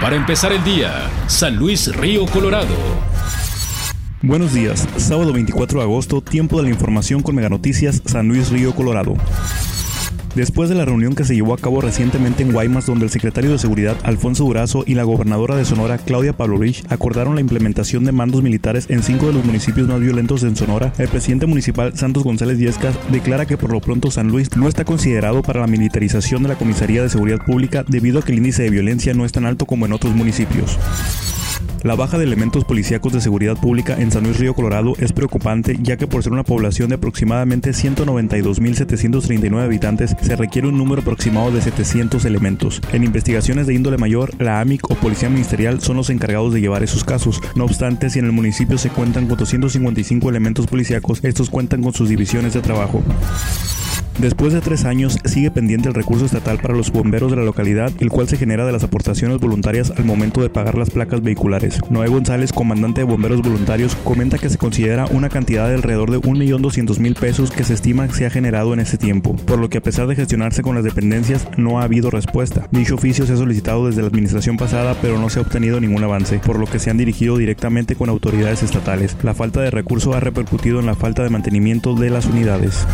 Para empezar el día, San Luis Río Colorado. Buenos días, sábado 24 de agosto, tiempo de la información con Mega Noticias, San Luis Río Colorado. Después de la reunión que se llevó a cabo recientemente en Guaymas, donde el secretario de Seguridad Alfonso Durazo y la gobernadora de Sonora Claudia Pavlovich acordaron la implementación de mandos militares en cinco de los municipios más violentos en Sonora, el presidente municipal Santos González Diezcas declara que por lo pronto San Luis no está considerado para la militarización de la Comisaría de Seguridad Pública debido a que el índice de violencia no es tan alto como en otros municipios. La baja de elementos policíacos de seguridad pública en San Luis Río Colorado es preocupante ya que por ser una población de aproximadamente 192.739 habitantes se requiere un número aproximado de 700 elementos. En investigaciones de índole mayor, la AMIC o Policía Ministerial son los encargados de llevar esos casos. No obstante, si en el municipio se cuentan con 255 elementos policíacos, estos cuentan con sus divisiones de trabajo. Después de tres años, sigue pendiente el recurso estatal para los bomberos de la localidad, el cual se genera de las aportaciones voluntarias al momento de pagar las placas vehiculares. Noé González, comandante de bomberos voluntarios, comenta que se considera una cantidad de alrededor de 1.200.000 pesos que se estima se ha generado en ese tiempo, por lo que a pesar de gestionarse con las dependencias, no ha habido respuesta. Dicho oficio se ha solicitado desde la administración pasada, pero no se ha obtenido ningún avance, por lo que se han dirigido directamente con autoridades estatales. La falta de recurso ha repercutido en la falta de mantenimiento de las unidades.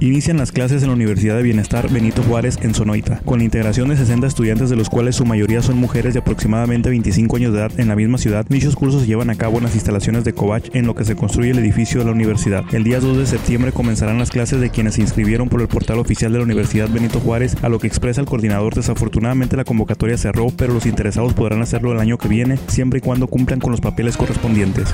Inician las clases en la Universidad de Bienestar Benito Juárez en Sonoita, con la integración de 60 estudiantes de los cuales su mayoría son mujeres de aproximadamente 25 años de edad en la misma ciudad. Dichos cursos se llevan a cabo en las instalaciones de Covach en lo que se construye el edificio de la universidad. El día 2 de septiembre comenzarán las clases de quienes se inscribieron por el portal oficial de la Universidad Benito Juárez, a lo que expresa el coordinador. Desafortunadamente la convocatoria cerró, pero los interesados podrán hacerlo el año que viene, siempre y cuando cumplan con los papeles correspondientes.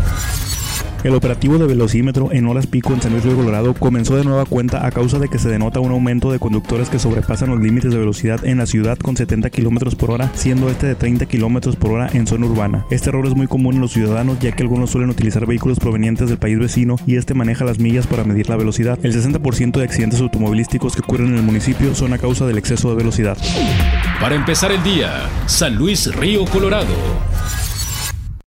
El operativo de velocímetro en horas pico en San Luis Río Colorado comenzó de nueva cuenta a causa de que se denota un aumento de conductores que sobrepasan los límites de velocidad en la ciudad con 70 km por hora, siendo este de 30 km por hora en zona urbana. Este error es muy común en los ciudadanos ya que algunos suelen utilizar vehículos provenientes del país vecino y este maneja las millas para medir la velocidad. El 60% de accidentes automovilísticos que ocurren en el municipio son a causa del exceso de velocidad. Para empezar el día, San Luis Río Colorado.